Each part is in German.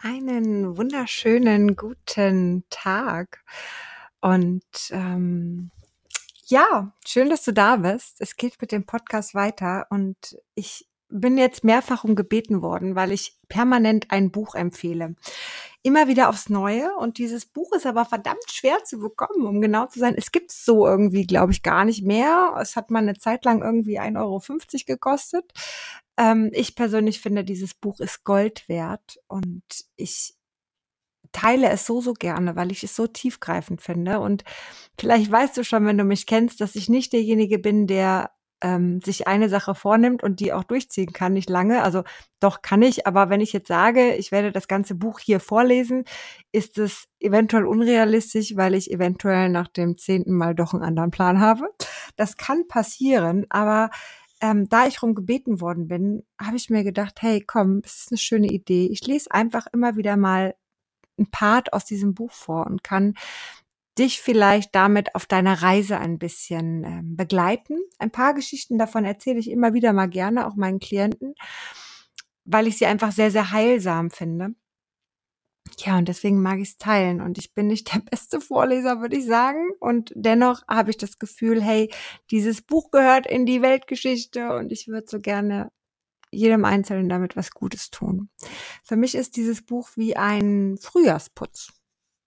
Einen wunderschönen guten Tag. Und ähm, ja, schön, dass du da bist. Es geht mit dem Podcast weiter und ich bin jetzt mehrfach um gebeten worden, weil ich permanent ein Buch empfehle. Immer wieder aufs Neue. Und dieses Buch ist aber verdammt schwer zu bekommen, um genau zu sein. Es gibt es so irgendwie, glaube ich, gar nicht mehr. Es hat mal eine Zeit lang irgendwie 1,50 Euro gekostet. Ähm, ich persönlich finde, dieses Buch ist Gold wert und ich teile es so, so gerne, weil ich es so tiefgreifend finde. Und vielleicht weißt du schon, wenn du mich kennst, dass ich nicht derjenige bin, der ähm, sich eine Sache vornimmt und die auch durchziehen kann, nicht lange. Also doch kann ich, aber wenn ich jetzt sage, ich werde das ganze Buch hier vorlesen, ist es eventuell unrealistisch, weil ich eventuell nach dem zehnten Mal doch einen anderen Plan habe. Das kann passieren, aber ähm, da ich darum gebeten worden bin, habe ich mir gedacht, hey, komm, es ist eine schöne Idee. Ich lese einfach immer wieder mal ein Part aus diesem Buch vor und kann dich vielleicht damit auf deiner Reise ein bisschen ähm, begleiten. Ein paar Geschichten davon erzähle ich immer wieder mal gerne, auch meinen Klienten, weil ich sie einfach sehr, sehr heilsam finde. Ja, und deswegen mag ich es teilen. Und ich bin nicht der beste Vorleser, würde ich sagen. Und dennoch habe ich das Gefühl, hey, dieses Buch gehört in die Weltgeschichte und ich würde so gerne jedem Einzelnen damit was Gutes tun. Für mich ist dieses Buch wie ein Frühjahrsputz.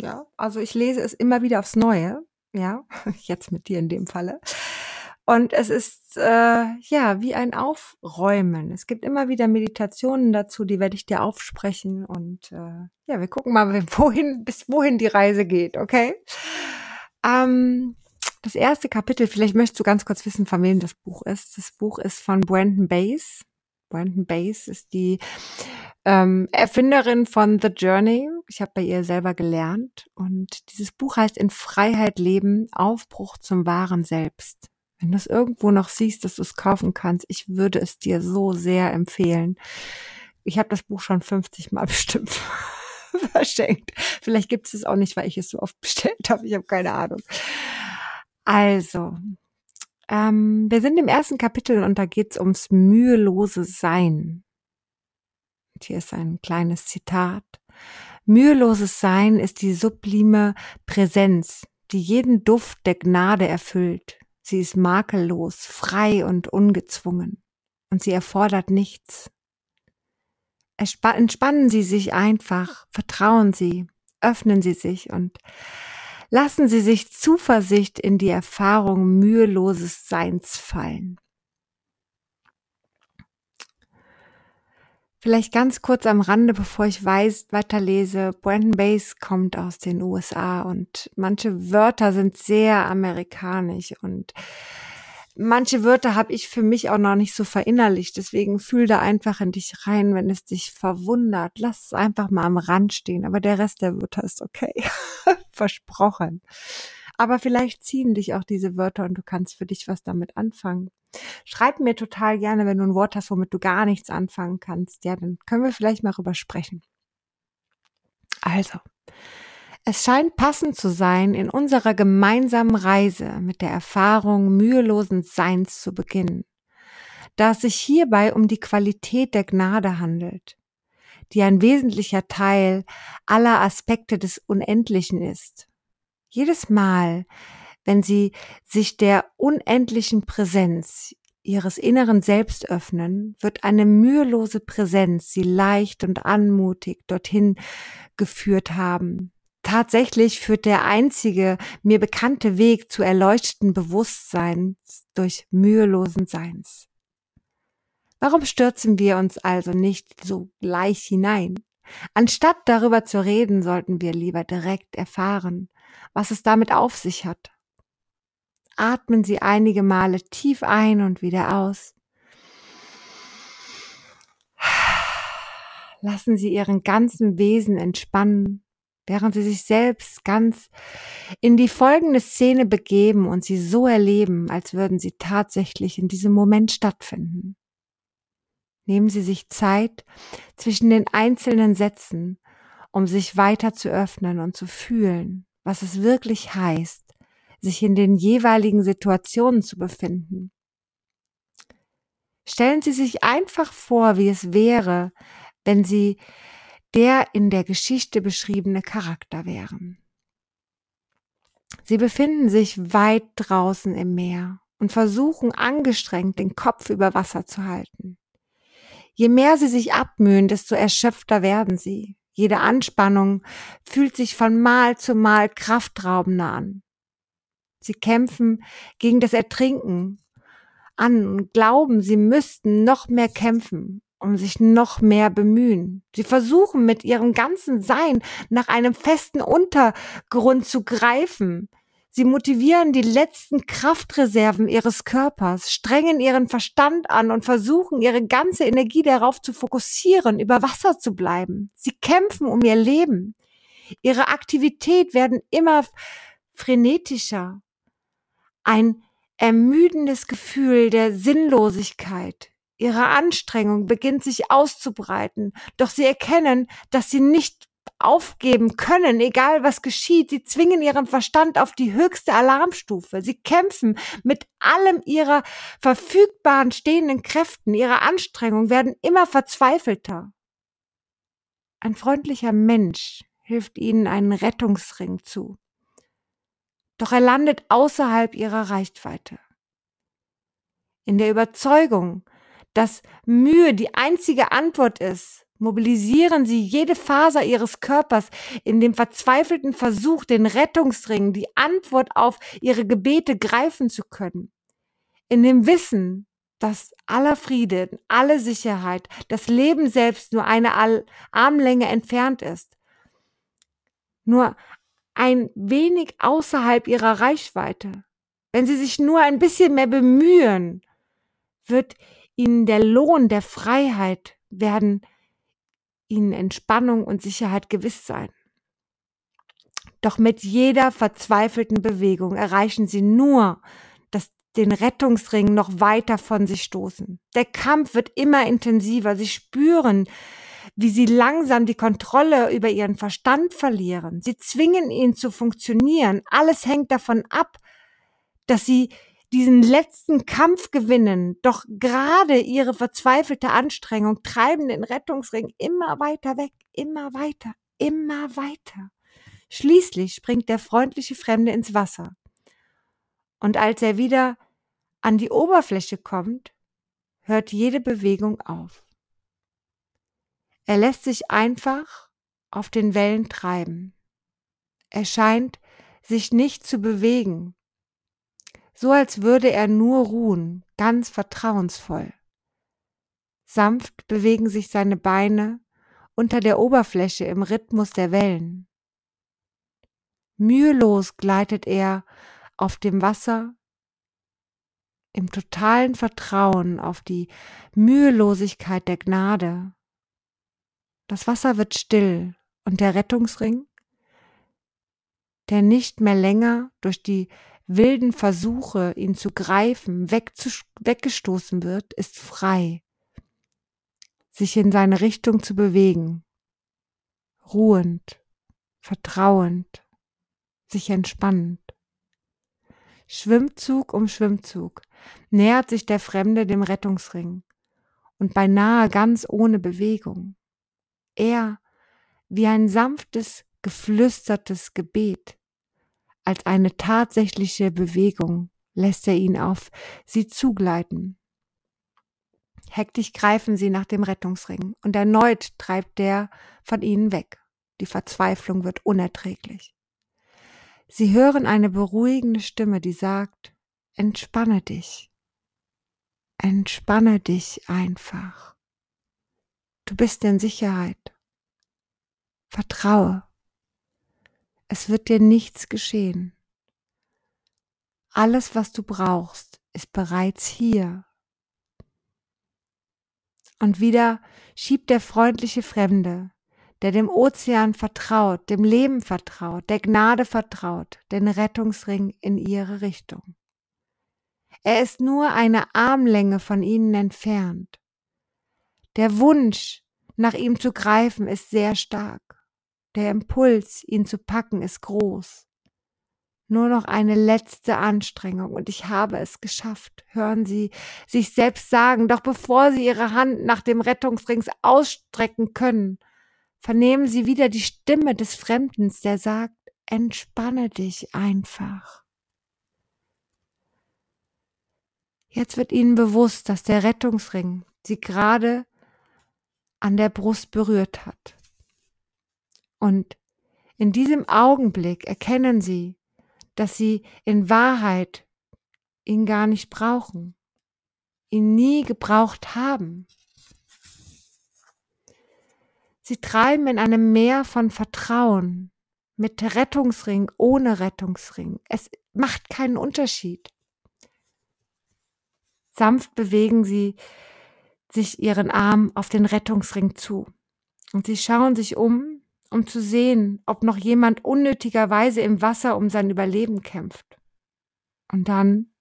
Ja, also ich lese es immer wieder aufs Neue. Ja, jetzt mit dir in dem Falle. Und es ist äh, ja wie ein Aufräumen. Es gibt immer wieder Meditationen dazu, die werde ich dir aufsprechen. Und äh, ja, wir gucken mal, wohin, bis wohin die Reise geht, okay? Ähm, das erste Kapitel, vielleicht möchtest du ganz kurz wissen, von wem das Buch ist. Das Buch ist von Brandon Bays. Brandon Bays ist die ähm, Erfinderin von The Journey. Ich habe bei ihr selber gelernt. Und dieses Buch heißt In Freiheit leben, Aufbruch zum wahren Selbst. Wenn du es irgendwo noch siehst, dass du es kaufen kannst, ich würde es dir so sehr empfehlen. Ich habe das Buch schon 50 Mal bestimmt verschenkt. Vielleicht gibt es es auch nicht, weil ich es so oft bestellt habe. Ich habe keine Ahnung. Also, ähm, wir sind im ersten Kapitel und da geht es ums mühelose Sein. Und hier ist ein kleines Zitat. Müheloses Sein ist die sublime Präsenz, die jeden Duft der Gnade erfüllt. Sie ist makellos, frei und ungezwungen. Und sie erfordert nichts. Entspannen Sie sich einfach, vertrauen Sie, öffnen Sie sich und lassen Sie sich Zuversicht in die Erfahrung müheloses Seins fallen. Vielleicht ganz kurz am Rande, bevor ich weiß, weiterlese. Brandon Bass kommt aus den USA und manche Wörter sind sehr amerikanisch und manche Wörter habe ich für mich auch noch nicht so verinnerlicht. Deswegen fühl da einfach in dich rein, wenn es dich verwundert. Lass es einfach mal am Rand stehen. Aber der Rest der Wörter ist okay. Versprochen. Aber vielleicht ziehen dich auch diese Wörter und du kannst für dich was damit anfangen. Schreib mir total gerne, wenn du ein Wort hast, womit du gar nichts anfangen kannst. Ja, dann können wir vielleicht mal drüber sprechen. Also, es scheint passend zu sein, in unserer gemeinsamen Reise mit der Erfahrung mühelosen Seins zu beginnen, da es sich hierbei um die Qualität der Gnade handelt, die ein wesentlicher Teil aller Aspekte des Unendlichen ist. Jedes Mal, wenn sie sich der unendlichen Präsenz ihres inneren Selbst öffnen, wird eine mühelose Präsenz sie leicht und anmutig dorthin geführt haben. Tatsächlich führt der einzige mir bekannte Weg zu erleuchteten Bewusstseins durch mühelosen Seins. Warum stürzen wir uns also nicht so gleich hinein? Anstatt darüber zu reden, sollten wir lieber direkt erfahren, was es damit auf sich hat atmen Sie einige Male tief ein und wieder aus. Lassen Sie Ihren ganzen Wesen entspannen, während Sie sich selbst ganz in die folgende Szene begeben und sie so erleben, als würden sie tatsächlich in diesem Moment stattfinden. Nehmen Sie sich Zeit zwischen den einzelnen Sätzen, um sich weiter zu öffnen und zu fühlen, was es wirklich heißt, sich in den jeweiligen Situationen zu befinden. Stellen Sie sich einfach vor, wie es wäre, wenn Sie der in der Geschichte beschriebene Charakter wären. Sie befinden sich weit draußen im Meer und versuchen angestrengt den Kopf über Wasser zu halten. Je mehr sie sich abmühen, desto erschöpfter werden sie. Jede Anspannung fühlt sich von Mal zu Mal kraftraubender an. Sie kämpfen gegen das Ertrinken an und glauben, sie müssten noch mehr kämpfen, um sich noch mehr bemühen. Sie versuchen mit ihrem ganzen Sein nach einem festen Untergrund zu greifen. Sie motivieren die letzten Kraftreserven ihres Körpers, strengen ihren Verstand an und versuchen ihre ganze Energie darauf zu fokussieren, über Wasser zu bleiben. Sie kämpfen um ihr Leben. Ihre Aktivität werden immer frenetischer. Ein ermüdendes Gefühl der Sinnlosigkeit, Ihre Anstrengung beginnt sich auszubreiten, doch sie erkennen, dass sie nicht aufgeben können, egal was geschieht. Sie zwingen ihren Verstand auf die höchste Alarmstufe. Sie kämpfen mit allem ihrer verfügbaren stehenden Kräften. Ihre Anstrengungen werden immer verzweifelter. Ein freundlicher Mensch hilft ihnen einen Rettungsring zu. Doch er landet außerhalb ihrer Reichweite. In der Überzeugung, dass Mühe die einzige Antwort ist, mobilisieren sie jede Faser ihres Körpers in dem verzweifelten Versuch, den Rettungsring, die Antwort auf ihre Gebete greifen zu können. In dem Wissen, dass aller Friede, alle Sicherheit, das Leben selbst nur eine Armlänge entfernt ist. Nur ein wenig außerhalb ihrer Reichweite. Wenn sie sich nur ein bisschen mehr bemühen, wird ihnen der Lohn der Freiheit werden ihnen Entspannung und Sicherheit gewiss sein. Doch mit jeder verzweifelten Bewegung erreichen sie nur, dass den Rettungsring noch weiter von sich stoßen. Der Kampf wird immer intensiver. Sie spüren, wie sie langsam die Kontrolle über ihren Verstand verlieren. Sie zwingen ihn zu funktionieren. Alles hängt davon ab, dass sie diesen letzten Kampf gewinnen, doch gerade ihre verzweifelte Anstrengung treiben den Rettungsring immer weiter weg, immer weiter, immer weiter. Schließlich springt der freundliche Fremde ins Wasser. Und als er wieder an die Oberfläche kommt, hört jede Bewegung auf. Er lässt sich einfach auf den Wellen treiben. Er scheint sich nicht zu bewegen, so als würde er nur ruhen, ganz vertrauensvoll. Sanft bewegen sich seine Beine unter der Oberfläche im Rhythmus der Wellen. Mühelos gleitet er auf dem Wasser im totalen Vertrauen auf die Mühelosigkeit der Gnade. Das Wasser wird still und der Rettungsring, der nicht mehr länger durch die wilden Versuche, ihn zu greifen, weggestoßen wird, ist frei, sich in seine Richtung zu bewegen, ruhend, vertrauend, sich entspannend. Schwimmzug um Schwimmzug nähert sich der Fremde dem Rettungsring und beinahe ganz ohne Bewegung. Er, wie ein sanftes, geflüstertes Gebet, als eine tatsächliche Bewegung lässt er ihn auf sie zugleiten. Hektisch greifen sie nach dem Rettungsring und erneut treibt der von ihnen weg. Die Verzweiflung wird unerträglich. Sie hören eine beruhigende Stimme, die sagt, entspanne dich. Entspanne dich einfach. Du bist in Sicherheit. Vertraue. Es wird dir nichts geschehen. Alles, was du brauchst, ist bereits hier. Und wieder schiebt der freundliche Fremde, der dem Ozean vertraut, dem Leben vertraut, der Gnade vertraut, den Rettungsring in ihre Richtung. Er ist nur eine Armlänge von ihnen entfernt. Der Wunsch, nach ihm zu greifen, ist sehr stark. Der Impuls, ihn zu packen, ist groß. Nur noch eine letzte Anstrengung und ich habe es geschafft. Hören Sie sich selbst sagen, doch bevor Sie Ihre Hand nach dem Rettungsrings ausstrecken können, vernehmen Sie wieder die Stimme des Fremdens, der sagt, entspanne dich einfach. Jetzt wird Ihnen bewusst, dass der Rettungsring Sie gerade an der Brust berührt hat. Und in diesem Augenblick erkennen Sie, dass Sie in Wahrheit ihn gar nicht brauchen, ihn nie gebraucht haben. Sie treiben in einem Meer von Vertrauen, mit Rettungsring, ohne Rettungsring. Es macht keinen Unterschied. Sanft bewegen sie sich ihren Arm auf den Rettungsring zu. Und sie schauen sich um, um zu sehen, ob noch jemand unnötigerweise im Wasser um sein Überleben kämpft. Und dann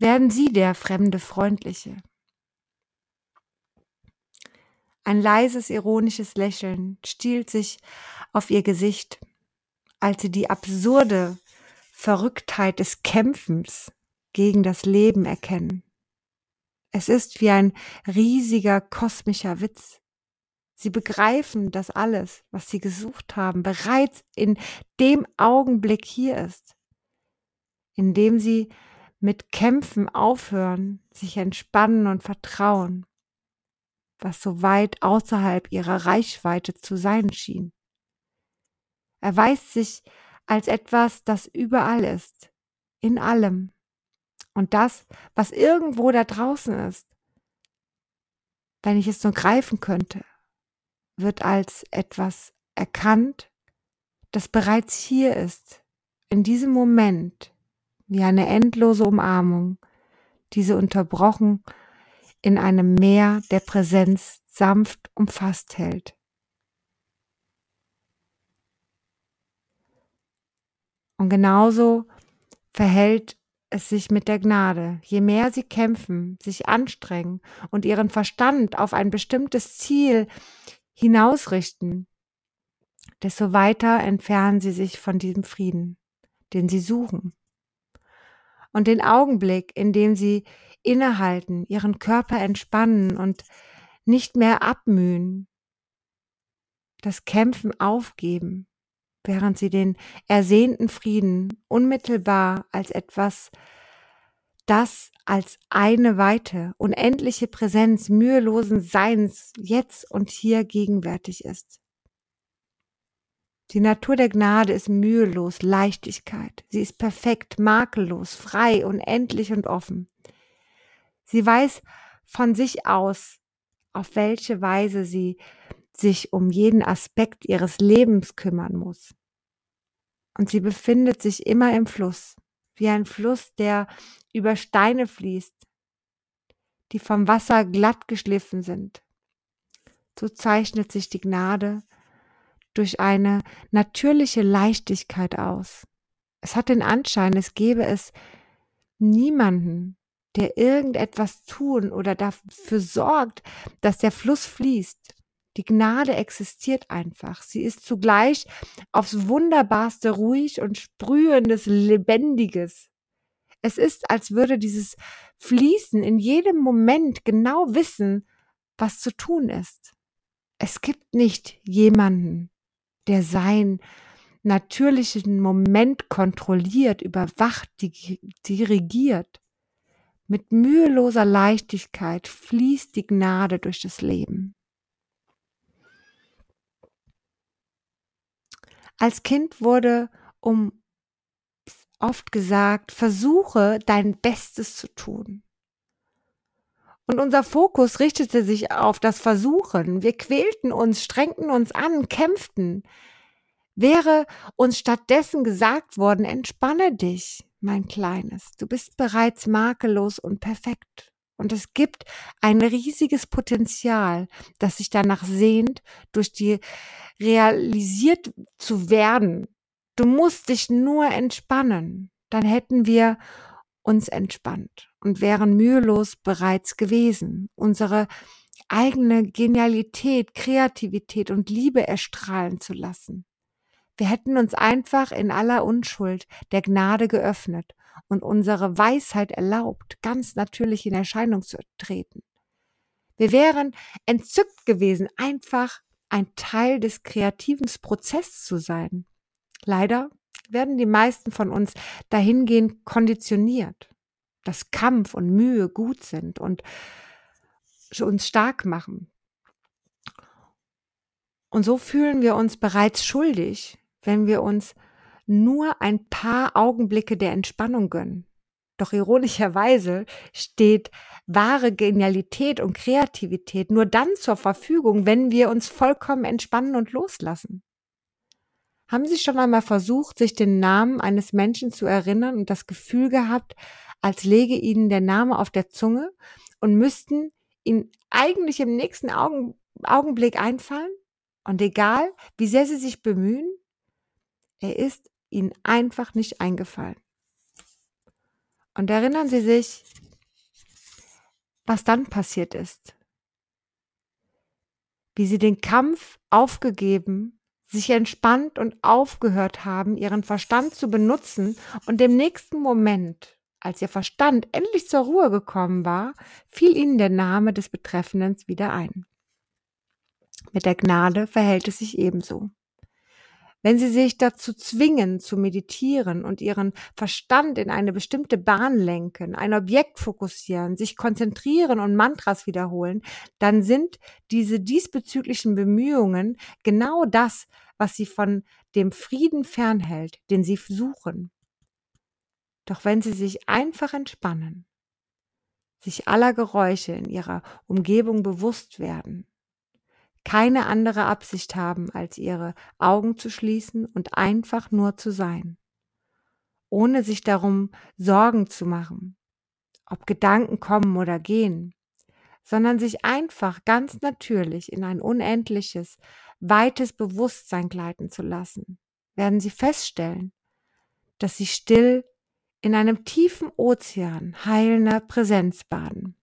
werden sie der fremde Freundliche. Ein leises, ironisches Lächeln stiehlt sich auf ihr Gesicht, als sie die absurde Verrücktheit des Kämpfens gegen das Leben erkennen. Es ist wie ein riesiger kosmischer Witz. Sie begreifen, dass alles, was sie gesucht haben, bereits in dem Augenblick hier ist, in dem sie mit Kämpfen aufhören, sich entspannen und vertrauen was so weit außerhalb ihrer Reichweite zu sein schien. Er weist sich als etwas, das überall ist, in allem. Und das, was irgendwo da draußen ist, wenn ich es nur greifen könnte, wird als etwas erkannt, das bereits hier ist, in diesem Moment, wie eine endlose Umarmung, diese unterbrochen in einem Meer der Präsenz sanft umfasst hält. Und genauso verhält es sich mit der Gnade. Je mehr sie kämpfen, sich anstrengen und ihren Verstand auf ein bestimmtes Ziel hinausrichten, desto weiter entfernen sie sich von diesem Frieden, den sie suchen. Und den Augenblick, in dem sie innehalten, ihren Körper entspannen und nicht mehr abmühen, das Kämpfen aufgeben, während sie den ersehnten Frieden unmittelbar als etwas, das als eine weite, unendliche Präsenz mühelosen Seins jetzt und hier gegenwärtig ist. Die Natur der Gnade ist mühelos, Leichtigkeit. Sie ist perfekt, makellos, frei, unendlich und offen. Sie weiß von sich aus, auf welche Weise sie sich um jeden Aspekt ihres Lebens kümmern muss. Und sie befindet sich immer im Fluss, wie ein Fluss, der über Steine fließt, die vom Wasser glatt geschliffen sind. So zeichnet sich die Gnade durch eine natürliche Leichtigkeit aus. Es hat den Anschein, es gäbe es niemanden, der irgendetwas tun oder dafür sorgt, dass der Fluss fließt. Die Gnade existiert einfach. Sie ist zugleich aufs wunderbarste ruhig und sprühendes Lebendiges. Es ist, als würde dieses Fließen in jedem Moment genau wissen, was zu tun ist. Es gibt nicht jemanden, der sein natürlichen Moment kontrolliert, überwacht, dirigiert. Mit müheloser Leichtigkeit fließt die Gnade durch das Leben. Als Kind wurde um oft gesagt, versuche dein Bestes zu tun. Und unser Fokus richtete sich auf das Versuchen. Wir quälten uns, strengten uns an, kämpften. Wäre uns stattdessen gesagt worden, entspanne dich, mein Kleines, du bist bereits makellos und perfekt. Und es gibt ein riesiges Potenzial, das sich danach sehnt, durch die realisiert zu werden. Du musst dich nur entspannen. Dann hätten wir uns entspannt und wären mühelos bereits gewesen. Unsere eigene Genialität, Kreativität und Liebe erstrahlen zu lassen. Wir hätten uns einfach in aller Unschuld der Gnade geöffnet und unsere Weisheit erlaubt, ganz natürlich in Erscheinung zu treten. Wir wären entzückt gewesen, einfach ein Teil des kreativen Prozesses zu sein. Leider werden die meisten von uns dahingehend konditioniert, dass Kampf und Mühe gut sind und uns stark machen. Und so fühlen wir uns bereits schuldig, wenn wir uns nur ein paar Augenblicke der Entspannung gönnen. Doch ironischerweise steht wahre Genialität und Kreativität nur dann zur Verfügung, wenn wir uns vollkommen entspannen und loslassen. Haben Sie schon einmal versucht, sich den Namen eines Menschen zu erinnern und das Gefühl gehabt, als lege Ihnen der Name auf der Zunge und müssten Ihnen eigentlich im nächsten Augen, Augenblick einfallen? Und egal, wie sehr Sie sich bemühen, er ist Ihnen einfach nicht eingefallen. Und erinnern Sie sich, was dann passiert ist. Wie Sie den Kampf aufgegeben, sich entspannt und aufgehört haben, Ihren Verstand zu benutzen und im nächsten Moment, als Ihr Verstand endlich zur Ruhe gekommen war, fiel Ihnen der Name des Betreffenden wieder ein. Mit der Gnade verhält es sich ebenso. Wenn Sie sich dazu zwingen, zu meditieren und Ihren Verstand in eine bestimmte Bahn lenken, ein Objekt fokussieren, sich konzentrieren und Mantras wiederholen, dann sind diese diesbezüglichen Bemühungen genau das, was Sie von dem Frieden fernhält, den Sie suchen. Doch wenn Sie sich einfach entspannen, sich aller Geräusche in Ihrer Umgebung bewusst werden, keine andere Absicht haben, als ihre Augen zu schließen und einfach nur zu sein, ohne sich darum Sorgen zu machen, ob Gedanken kommen oder gehen, sondern sich einfach ganz natürlich in ein unendliches, weites Bewusstsein gleiten zu lassen, werden sie feststellen, dass sie still in einem tiefen Ozean heilender Präsenz baden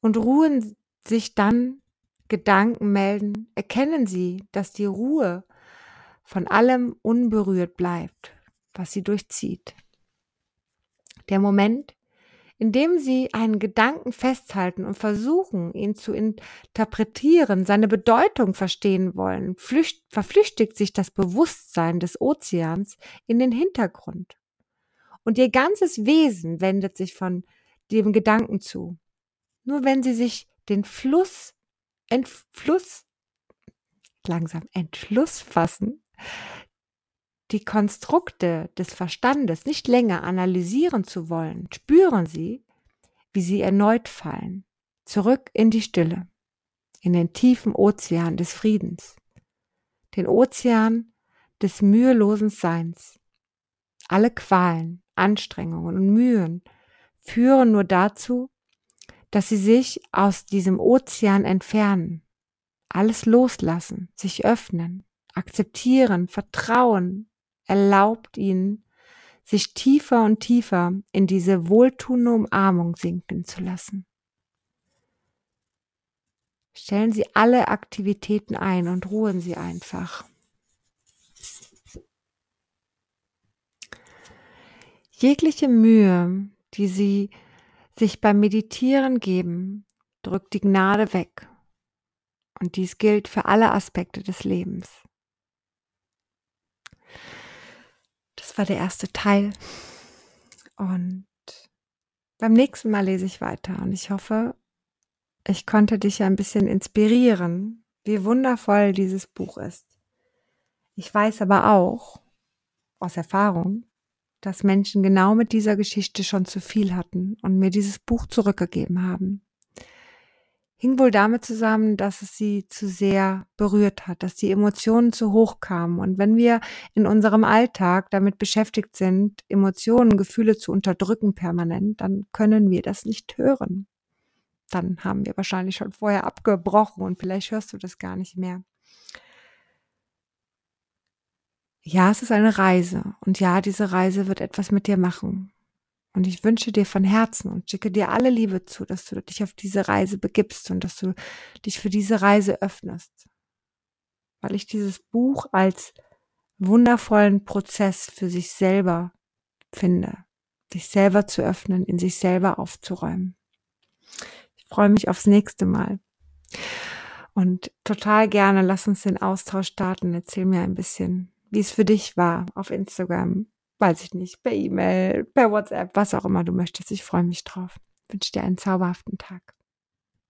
und ruhen sich dann Gedanken melden, erkennen Sie, dass die Ruhe von allem unberührt bleibt, was sie durchzieht. Der Moment, in dem Sie einen Gedanken festhalten und versuchen, ihn zu interpretieren, seine Bedeutung verstehen wollen, flücht, verflüchtigt sich das Bewusstsein des Ozeans in den Hintergrund. Und Ihr ganzes Wesen wendet sich von dem Gedanken zu. Nur wenn Sie sich den Fluss Entfluss, langsam Entschluss fassen, die Konstrukte des Verstandes nicht länger analysieren zu wollen, spüren Sie, wie sie erneut fallen, zurück in die Stille, in den tiefen Ozean des Friedens, den Ozean des mühelosen Seins. Alle Qualen, Anstrengungen und Mühen führen nur dazu, dass sie sich aus diesem Ozean entfernen, alles loslassen, sich öffnen, akzeptieren, vertrauen, erlaubt ihnen, sich tiefer und tiefer in diese wohltuende Umarmung sinken zu lassen. Stellen Sie alle Aktivitäten ein und ruhen Sie einfach. Jegliche Mühe, die Sie sich beim Meditieren geben, drückt die Gnade weg. Und dies gilt für alle Aspekte des Lebens. Das war der erste Teil. Und beim nächsten Mal lese ich weiter. Und ich hoffe, ich konnte dich ein bisschen inspirieren, wie wundervoll dieses Buch ist. Ich weiß aber auch aus Erfahrung, dass Menschen genau mit dieser Geschichte schon zu viel hatten und mir dieses Buch zurückgegeben haben. Hing wohl damit zusammen, dass es sie zu sehr berührt hat, dass die Emotionen zu hoch kamen. Und wenn wir in unserem Alltag damit beschäftigt sind, Emotionen, Gefühle zu unterdrücken permanent, dann können wir das nicht hören. Dann haben wir wahrscheinlich schon vorher abgebrochen und vielleicht hörst du das gar nicht mehr ja, es ist eine Reise und ja, diese Reise wird etwas mit dir machen. Und ich wünsche dir von Herzen und schicke dir alle Liebe zu, dass du dich auf diese Reise begibst und dass du dich für diese Reise öffnest. Weil ich dieses Buch als wundervollen Prozess für sich selber finde, sich selber zu öffnen, in sich selber aufzuräumen. Ich freue mich aufs nächste Mal. Und total gerne lass uns den Austausch starten. Erzähl mir ein bisschen, wie es für dich war auf Instagram. Weiß ich nicht, per E-Mail, per WhatsApp, was auch immer du möchtest. Ich freue mich drauf. wünsche dir einen zauberhaften Tag.